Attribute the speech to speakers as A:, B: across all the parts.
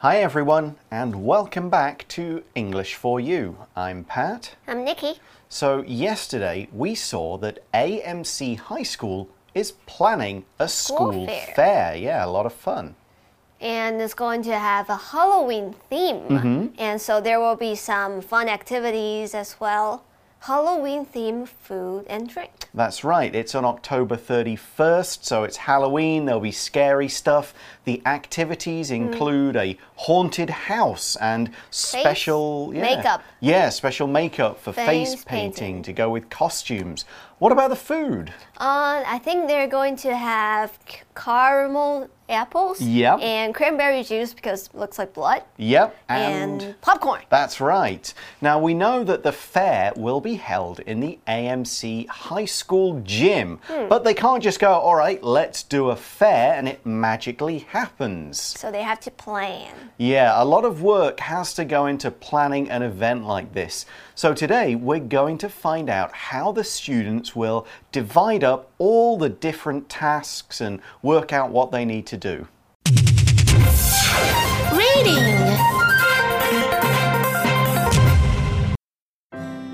A: Hi, everyone, and welcome back to English for You. I'm Pat.
B: I'm Nikki.
A: So, yesterday we saw that AMC High School is planning a school,
B: School fair.
A: fair. Yeah, a lot of fun.
B: And it's going to have a Halloween theme.
A: Mm-hmm.
B: And so there will be some fun activities as well. Halloween themed food and drink.
A: That's right, it's on October 31st, so it's Halloween. There'll be scary stuff. The activities include a haunted house and special yeah,
B: makeup.
A: Yeah, special makeup for face,
B: Face
A: painting
B: painting.
A: to go with costumes. What about the food?
B: Uh, I think they're going to have caramel apples
A: Yep.
B: and cranberry juice because it looks like blood
A: Yep,
B: and, popcorn.
A: That's right. Now we know that the fair will be held in the AMC High School gym, hmm. but they can't just go, all right, let's do a fair and it magically happens.
B: So they have to plan.
A: Yeah, a lot of work has to go into planning an event like this. So today we're going to find out how the students will divide up all the different tasks and work out what they need to do.
B: Reading.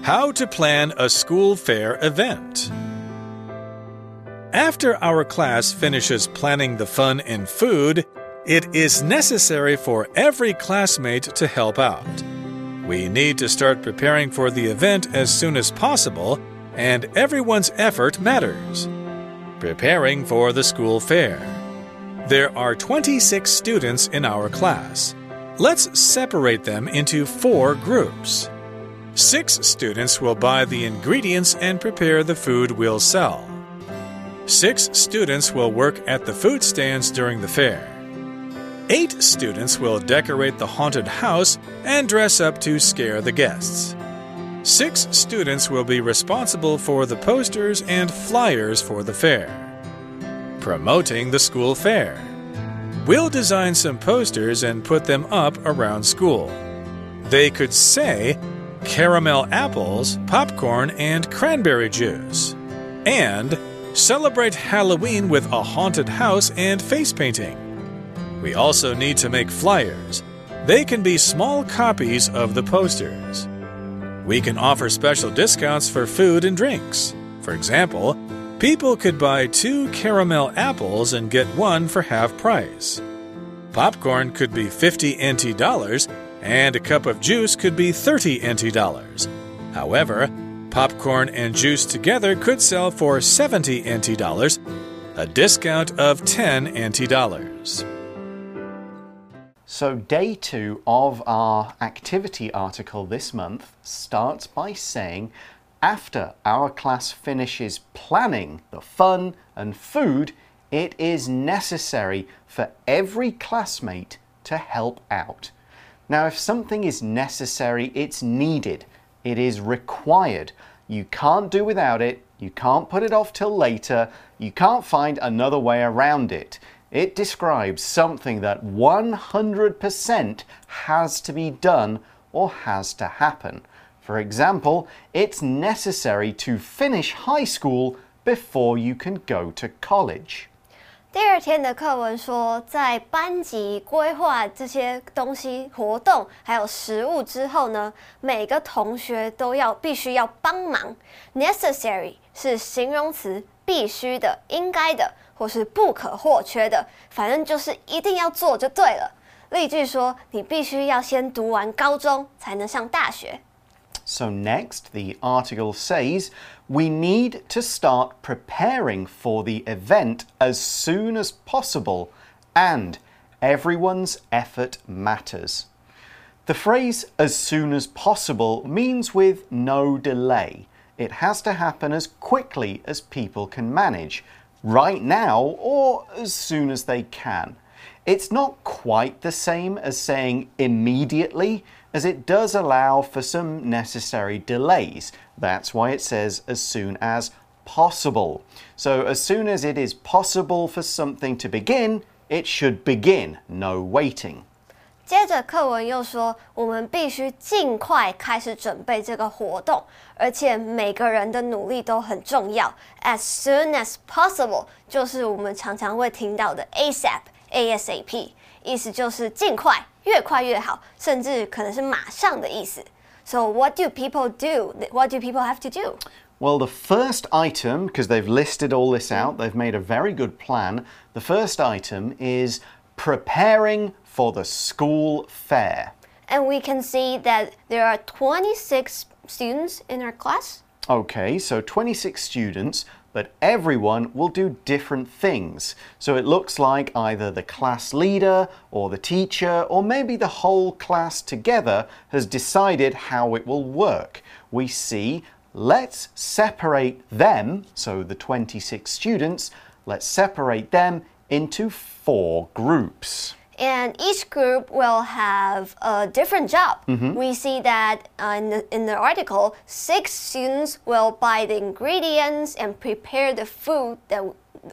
C: How to plan a school fair event. After our class finishes planning the fun and food, it is necessary for every classmate to help out. We need to start preparing for the event as soon as possible, and everyone's effort matters. Preparing for the school fair. There are 26 students in our class. Let's separate them into four groups. Six students will buy the ingredients and prepare the food we'll sell. Six students will work at the food stands during the fair. Eight students will decorate the haunted house and dress up to scare the guests. Six students will be responsible for the posters and flyers for the fair. Promoting the school fair. We'll design some posters and put them up around school. They could say caramel apples, popcorn, and cranberry juice. And celebrate Halloween with a haunted house and face painting. We also need to make flyers. They can be small copies of the posters. We can offer special discounts for food and drinks. For example, people could buy two caramel apples and get one for half price. Popcorn could be 50 NT dollars, and a cup of juice could be 30 NT dollars. However, popcorn and juice together could sell for 70 NT dollars, a discount of 10 NT dollars.
A: So, day two of our activity article this month starts by saying after our class finishes planning the fun and food, it is necessary for every classmate to help out. Now, if something is necessary, it's needed, it is required. You can't do without it, you can't put it off till later, you can't find another way around it. It describes something that 100% has to be done or has to happen. For example, it's necessary to finish high school before you can go to college.
B: 第二天的课文说，在班级规划这些东西、活动还有食物之后呢，每个同学都要必须要帮忙。Necessary 是形容词，必须的、应该的， 或是不可或缺的，反正就是一定要做就对了。例句说，你必须要先读完高中才能上大学。
A: So, next, the article says we need to start preparing for the event as soon as possible, and everyone's effort matters. The phrase as soon as possible means with no delay. It has to happen as quickly as people can manage, right now or as soon as they can. It's not quite the same as saying immediately, as it does allow for some necessary delays. That's why it says as soon as possible. So, as soon as it is possible for something to begin, it should begin, no waiting.
B: 接着课文又说，我们必须尽快开始准备这个活动，而且每个人的努力都很重要。As soon as possible，就是我们常常会听到的 ASAP、ASAP， 意思就是尽快，越快越好，甚至可能是马上的意思。So what do people do? What do people have to do?
A: Well, the first item, because they've listed all this out, they've made a very good plan. The first item is preparing for the school fair.
B: And we can see that there are 26 students in our class.
A: Okay, so 26 students, but everyone will do different things. So it looks like either the class leader or the teacher or maybe the whole class together has decided how it will work. We see let's separate them, so the 26 students, let's separate them into four groups.
B: And each group will have a different job. We see that uh, in, the, in the article, six students will buy the ingredients and prepare the food that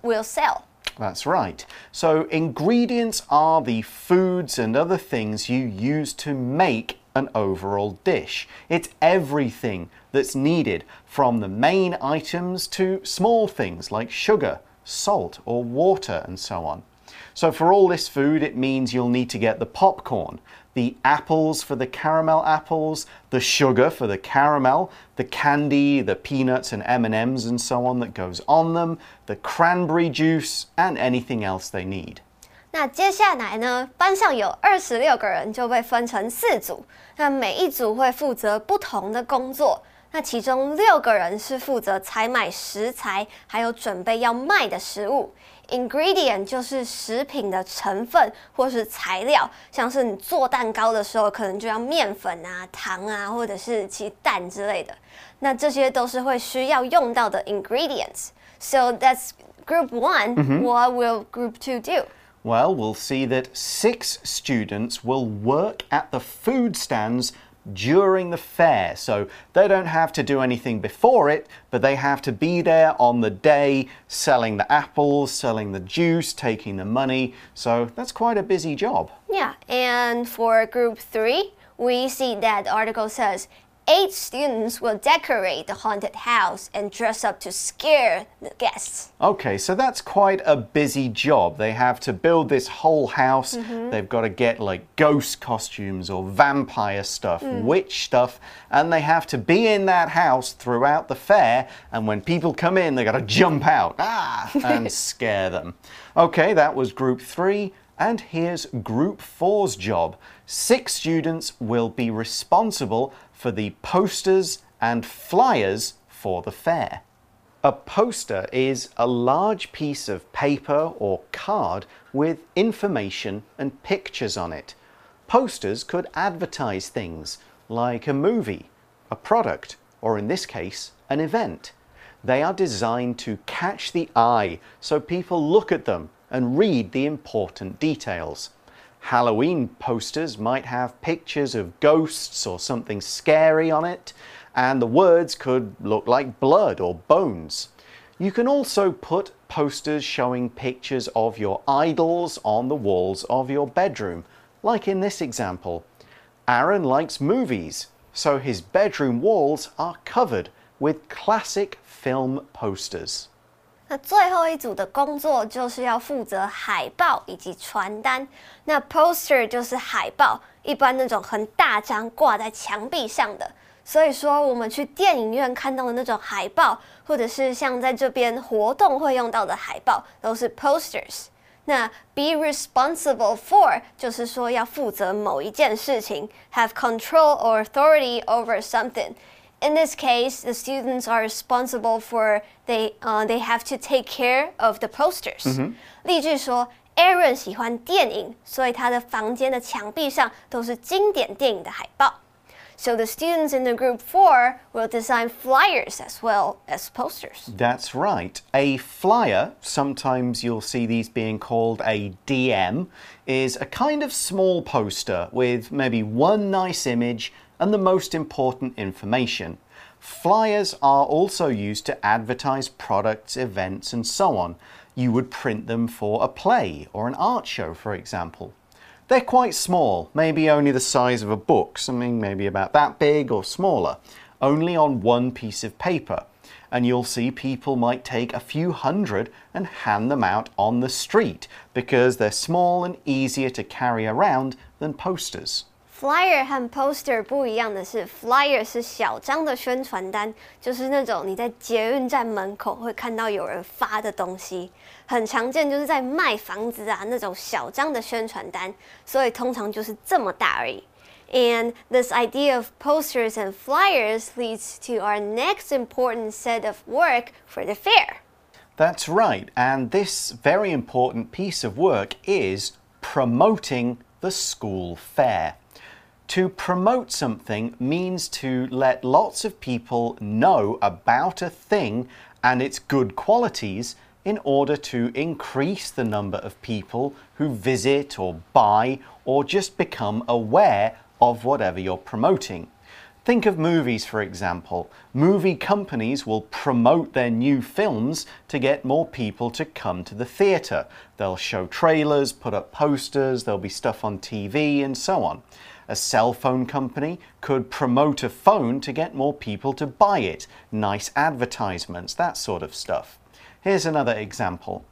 B: we'll sell.
A: That's right. So, ingredients are the foods and other things you use to make an overall dish. It's everything that's needed, from the main items to small things like sugar, salt, or water, and so on. So, for all this food, it means you'll need to get the popcorn, the apples for the caramel apples, the sugar for the caramel, the candy, the peanuts and M&Ms and so on that goes on them, the cranberry juice, and anything else they need.
B: 那接下来呢，班上有二十六个人，就被分成四组。那每一组会负责不同的工作。 那其中六个人是负责采买食材，还有准备要卖的食物。Ingredient 就是食品的成分或是材料，像是你做蛋糕的时候，可能就要面粉啊、糖啊，或者是其蛋之类的。那这些都是会需要用到的 ingredients。So that's group one. What will group two do?
A: Well, we'll see that six students will work at the food stands during the fair. So they don't have to do anything before it, but they have to be there on the day selling the apples, selling the juice, taking the money. So that's quite a busy job.
B: Yeah, and for group three, we see that article says eight students will decorate the haunted house and dress up to scare the guests.
A: Okay, so that's quite a busy job. They have to build this whole house. They've got to get like ghost costumes or vampire stuff, witch stuff, and they have to be in that house throughout the fair. And when people come in, they got to jump out ah, and scare them. Okay, that was group three. And here's group four's job. Six students will be responsible for the posters and flyers for the fair. A poster is a large piece of paper or card with information and pictures on it. Posters could advertise things like a movie, a product, or in this case, an event. They are designed to catch the eye so people look at them and read the important details. Halloween posters might have pictures of ghosts or something scary on it, and the words could look like blood or bones. You can also put posters showing pictures of your idols on the walls of your bedroom, like in this example. Aaron likes movies, so his bedroom walls are covered with classic film posters.
B: 那最后一组的工作就是要负责海报以及传单。那 poster 就是海报，一般那种很大张挂在墙壁上的。所以说，我们去电影院看到的那种海报，或者是像在这边活动会用到的海报，都是 posters。那 be responsible for 就是说要负责某一件事情，have control or authority over something。In this case, the students are responsible for they uh, they have to take care of the posters. 例句说，Aaron 喜欢电影，所以他的房间的墙壁上都是经典电影的海报。So the students in the group four will design flyers as well as posters.
A: That's right. A flyer, sometimes you'll see these being called a DM, is a kind of small poster with maybe one nice image and the most important information. Flyers are also used to advertise products, events, and so on. You would print them for a play or an art show, for example. They're quite small, maybe only the size of a book, something maybe about that big or smaller, only on one piece of paper. and you'll see people might take a few hundred and hand them out on the street because they're small and easier to carry around than posters
B: Flyer 和 poster 不一样的是，flyer 是小张的宣传单，就是那种你在捷运站门口会看到有人发的东西，很常见，就是在卖房子啊那种小张的宣传单，所以通常就是这么大而已。And this idea of posters and flyers leads to our next important set of work for the fair.
A: That's right, and this very important piece of work is promoting the school fair. To promote something means to let lots of people know about a thing and its good qualities in order to increase the number of people who visit or buy or just become aware of whatever you're promoting. Think of movies, for example. Movie companies will promote their new films to get more people to come to the theatre. They'll show trailers, put up posters, there'll be stuff on TV, and so on. A cell phone company could promote a phone to get more people to buy it. Nice advertisements, that sort of stuff. Here's another example.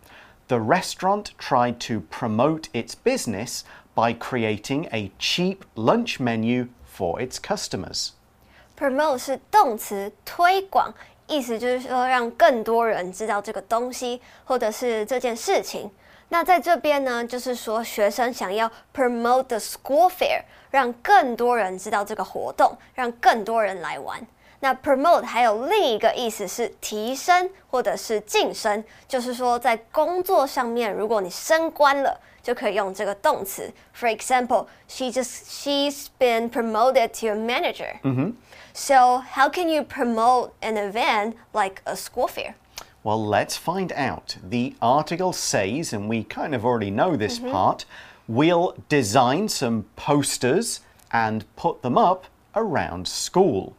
A: The restaurant tried to promote its business by creating a cheap lunch menu for its customers.
B: Promote 是动词，推广，意思就是说让更多人知道这个东西或者是这件事情。 那在这边呢，就是说学生想要 promote the school fair，让更多人知道这个活动，让更多人来玩。那 promote 还有另一个意思是提升或者是晋升，就是说在工作上面，如果你升官了。就可以用这个动词。For example, she just she's been promoted to a manager.
A: Mm-hmm.
B: So how can you promote an event like a school fair?
A: Well, let's find out. The article says, and we kind of already know this
B: mm -hmm.
A: part, we'll design some posters and put them up around school.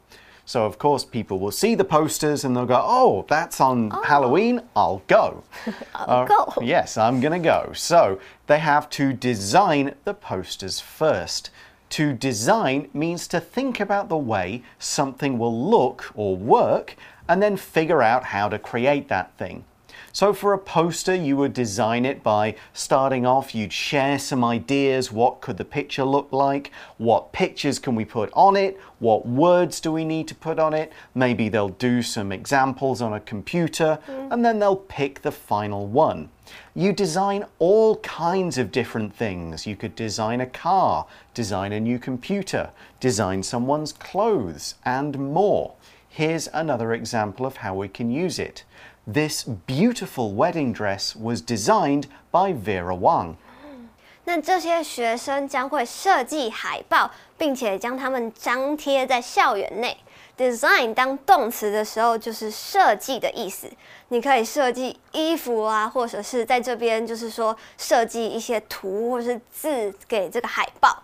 A: So, of course, people will see the posters and they'll go, oh, that's on oh. Halloween, I'll go.
B: I'll uh, go.
A: Yes, I'm going to go. So, they have to design the posters first. To design means to think about the way something will look or work and then figure out how to create that thing. So for a poster, you would design it by starting off, you'd share some ideas. What could the picture look like? What pictures can we put on it? What words do we need to put on it? Maybe they'll do some examples on a computer mm. and then they'll pick the final one. You design all kinds of different things. You could design a car, design a new computer, design someone's clothes, and more. Here's another example of how we can use it. This beautiful wedding dress was designed by Vera Wang.
B: 那这些学生将会设计海报，并且将它们张贴在校园内。Design 当动词的时候，就是设计的意思。你可以设计衣服啊，或者是在这边就是说设计一些图或是字给这个海报。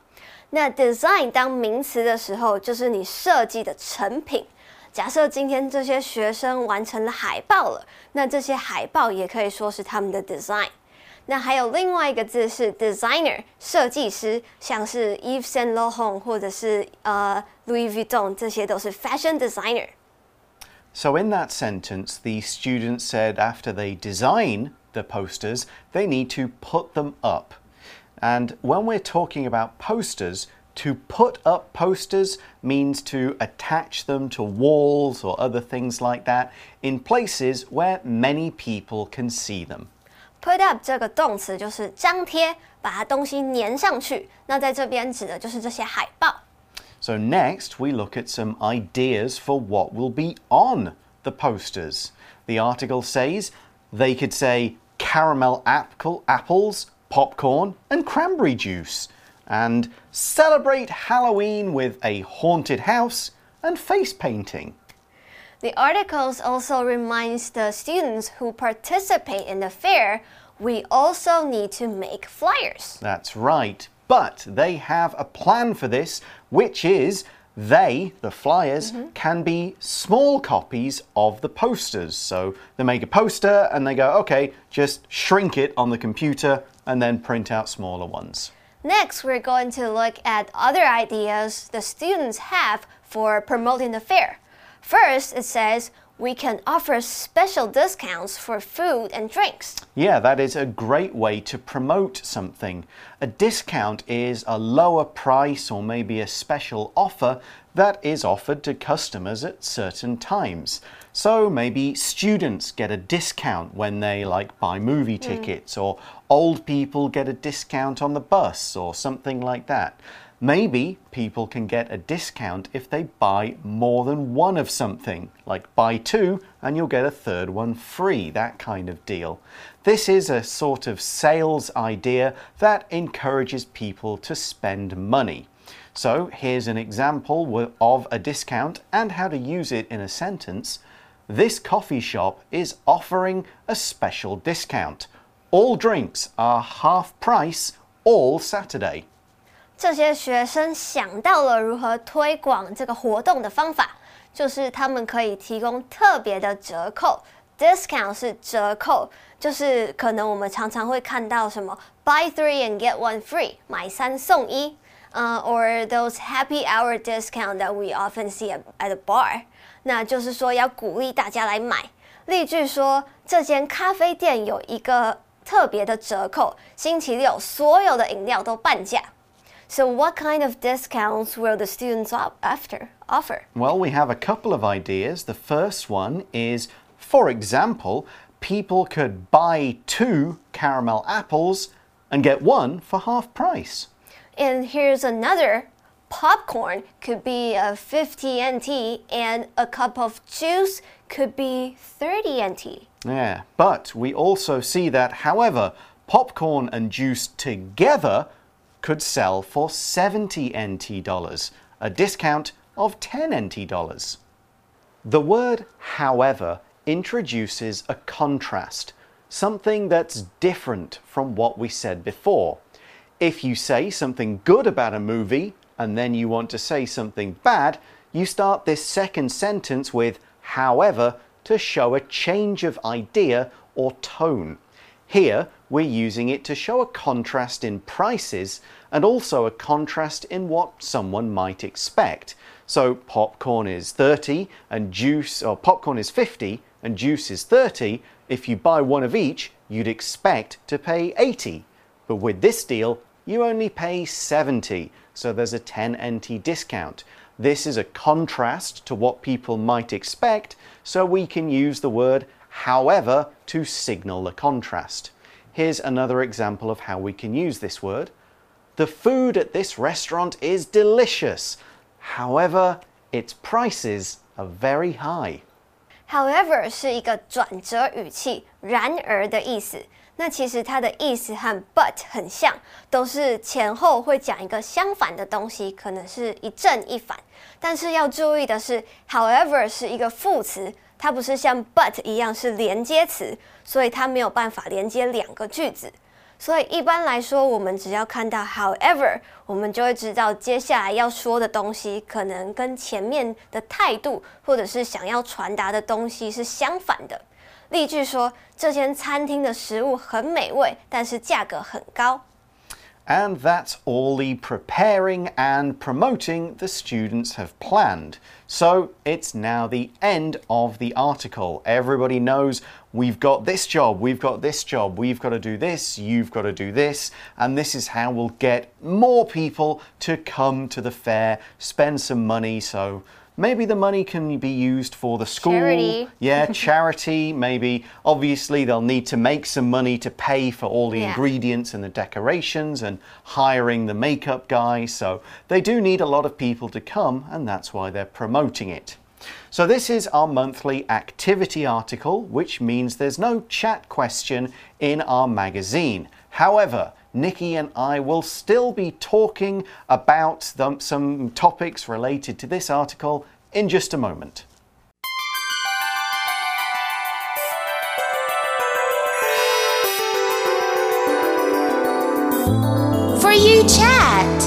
B: 那 design 当名词的时候，就是你设计的成品。 假设今天这些学生完成了海报了，那这些海报也可以说是他们的 design。那还有另外一个字是 designer，设计师，像是 Yves Saint Laurent 或者是呃 Louis Vuitton，这些都是 fashion
A: designer。So in that sentence, the students said after they design the posters, they need to put them up. And when we're talking about posters, to put up posters means to attach them to walls or other things like that in places where many people can see them.
B: Put up 这个动词就是张贴，把它东西粘上去。那在这边指的就是这些海报。
A: So next we look at some ideas for what will be on the posters. The article says they could say caramel apple, apples, popcorn, and cranberry juice and celebrate Halloween with a haunted house and face painting.
B: The articles also reminds the students who participate in the fair we also need to make flyers.
A: That's right. But they have a plan for this, which is they, the flyers, mm -hmm. can be small copies of the posters. So they make a poster and they go, okay, just shrink it on the computer and then print out smaller ones.
B: Next, we're going to look at other ideas the students have for promoting the fair. First, it says, we can offer special discounts for food and drinks.
A: Yeah, that is a great way to promote something. A discount is a lower price or maybe a special offer that is offered to customers at certain times. So maybe students get a discount when they like buy movie hmm. tickets or old people get a discount on the bus or something like that. Maybe people can get a discount if they buy more than one of something, like buy two and you'll get a third one free, that kind of deal. This is a sort of sales idea that encourages people to spend money. So here's an example of a discount and how to use it in a sentence This coffee shop is offering a special discount. All drinks are half price all Saturday.
B: 这些学生想到了如何推广这个活动的方法，就是他们可以提供特别的折扣。Discount 是折扣，就是可能我们常常会看到什么 buy three and get one free，买三送一， 呃，or those happy hour discount that we often see at at a bar。那就是说要鼓励大家来买。例句说，这间咖啡店有一个特别的折扣，星期六所有的饮料都半价。so, what kind of discounts will the students after offer?
A: Well, we have a couple of ideas. The first one is, for example, people could buy two caramel apples and get one for half price.
B: And here's another popcorn could be a 50 NT and a cup of juice could be 30 NT.
A: Yeah, but we also see that, however, popcorn and juice together could sell for 70 NT dollars, a discount of 10 NT dollars. The word however introduces a contrast, something that's different from what we said before. If you say something good about a movie and then you want to say something bad, you start this second sentence with however to show a change of idea or tone. Here, we're using it to show a contrast in prices and also a contrast in what someone might expect. So popcorn is 30 and juice, or popcorn is 50 and juice is 30. If you buy one of each, you'd expect to pay 80. But with this deal, you only pay 70, so there's a 10 NT discount. This is a contrast to what people might expect, so we can use the word however to signal the contrast. Here's another example of how we can use this word. The food at this restaurant is delicious. However, its prices are very high.
B: However 是一个转折语气，然而的意思。 那其实它的意思和 but 很像，都是前后会讲一个相反的东西，可能是一正一反。但是要注意的是，however 是一个副词，它不是像 but 一样是连接词，所以它没有办法连接两个句子。所以一般来说，我们只要看到 however，我们就会知道接下来要说的东西可能跟前面的态度或者是想要传达的东西是相反的。例句说，这间餐厅的食物很美味，但是价格很高。
A: And that's all the preparing and promoting the students have planned. So it's now the end of the article. Everybody knows we've got this job, we've got this job, we've got to do this, you've got to do this, and this is how we'll get more people to come to the fair, spend some money. So Maybe the money can be used for the school.
B: Charity.
A: Yeah, charity. Maybe, obviously, they'll need to make some money to pay for all the
B: yeah.
A: ingredients and the decorations and hiring the makeup guy. So they do need a lot of people to come, and that's why they're promoting it. So, this is our monthly activity article, which means there's no chat question in our magazine. However, Nikki and I will still be talking about some topics related to this article in just a moment.
D: For you chat.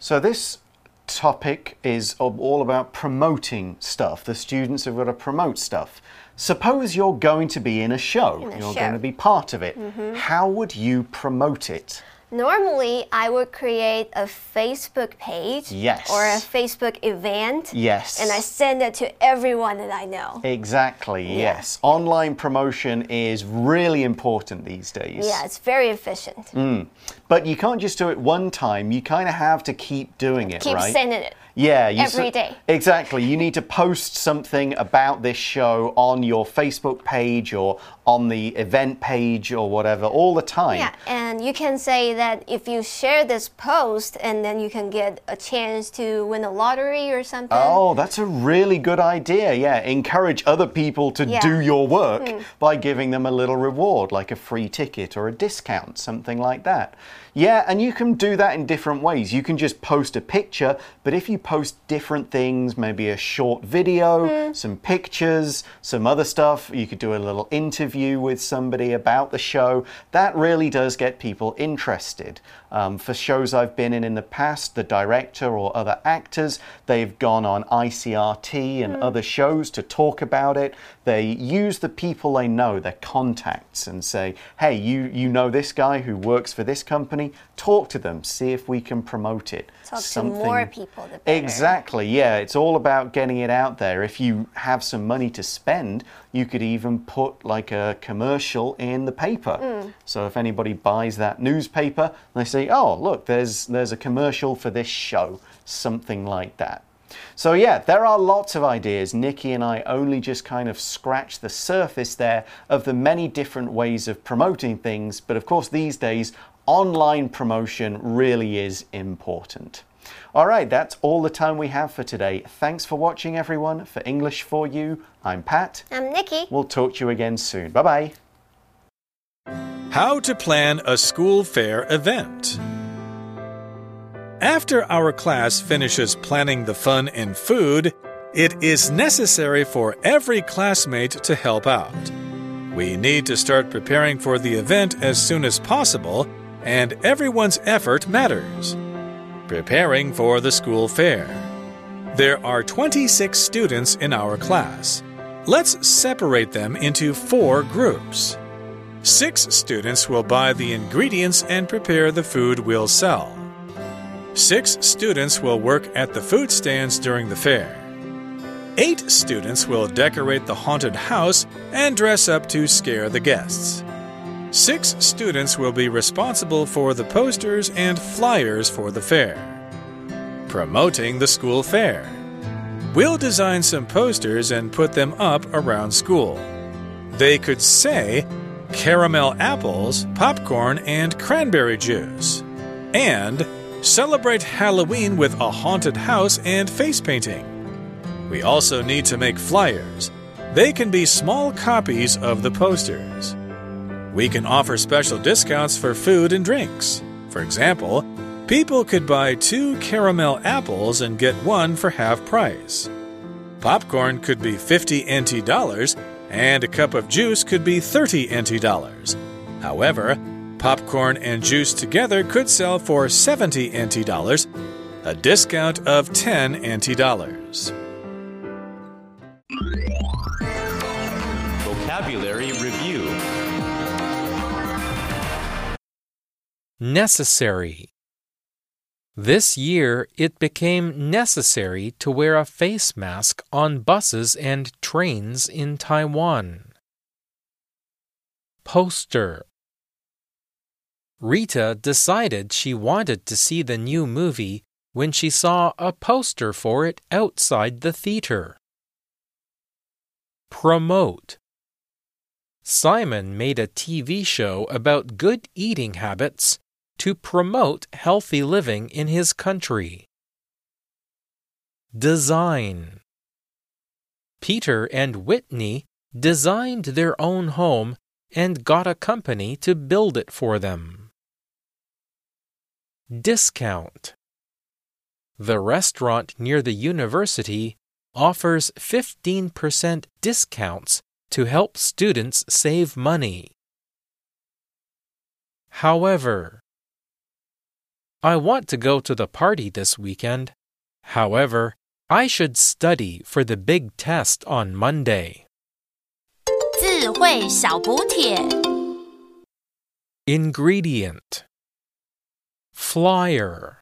A: So this topic is all about promoting stuff. The students have got to promote stuff. Suppose you're going to be in a show,
B: in a
A: you're
B: show.
A: going to be part of it.
B: Mm -hmm.
A: How would you promote it?
B: Normally, I would create a Facebook page
A: Yes.
B: or a Facebook event
A: Yes.
B: and I send it to everyone that I know.
A: Exactly, yes. Online promotion is really important these days.
B: Yeah, it's very efficient.
A: Mm. But you can't just do it one time. You kind of have to keep doing it,
B: Keep
A: right?
B: sending it.
A: Yeah, you
B: every.
A: Exactly. You need to post something about this show on your Facebook page or on the event page or whatever all the time.
B: Yeah, and you can say that if you share this post, and then you can get a chance to win a lottery or something.
A: Oh, that's a really good idea. Yeah, encourage other people to
B: Yeah.
A: do your work hmm. by giving them a little reward, like a free ticket or a discount, something like that. Yeah, and you can do that in different ways. You can just post a picture, but if you post different things, maybe a short video, hmm. some pictures, some other stuff, you could do a little interview with somebody about the show, that really does get people interested. Um, for shows I've been in in the past, the director or other actors, they've gone on ICRT and other shows to talk about it. They use the people they know, their contacts, and say, hey, you, you know this guy who works for this company, talk to them, see if we can promote it.
B: Talk to more people.
A: Exactly, yeah. It's all about getting it out there. If you have some money to spend, you could even put like a commercial in the paper.
B: Mm.
A: So if anybody buys that newspaper, they say, "Oh, look, there's there's a commercial for this show," something like that. So yeah, there are lots of ideas. Nikki and I only just kind of scratched the surface there of the many different ways of promoting things, but of course these days online promotion really is important. All right, that's all the time we have for today. Thanks for watching, everyone. For English for You, I'm Pat.
B: I'm Nikki.
A: We'll talk to you again soon. Bye bye.
C: How to plan a school fair event. After our class finishes planning the fun and food, it is necessary for every classmate to help out. We need to start preparing for the event as soon as possible, and everyone's effort matters. Preparing for the school fair. There are 26 students in our class. Let's separate them into four groups. Six students will buy the ingredients and prepare the food we'll sell. Six students will work at the food stands during the fair. Eight students will decorate the haunted house and dress up to scare the guests. Six students will be responsible for the posters and flyers for the fair. Promoting the school fair. We'll design some posters and put them up around school. They could say caramel apples, popcorn, and cranberry juice. And celebrate Halloween with a haunted house and face painting. We also need to make flyers. They can be small copies of the posters. We can offer special discounts for food and drinks. For example, people could buy two caramel apples and get one for half price. Popcorn could be 50 NT dollars, and a cup of juice could be 30 NT dollars. However, popcorn and juice together could sell for 70 NT dollars, a discount of 10 NT dollars.
E: Vocabulary
F: Necessary. This year, it became necessary to wear a face mask on buses and trains in Taiwan. Poster. Rita decided she wanted to see the new movie when she saw a poster for it outside the theater. Promote. Simon made a TV show about good eating habits to promote healthy living in his country. Design Peter and Whitney designed their own home and got a company to build it for them. Discount The restaurant near the university offers 15% discounts to help students save money. However, I want to go to the party this weekend. However, I should study for the big test on Monday. Ingredient Flyer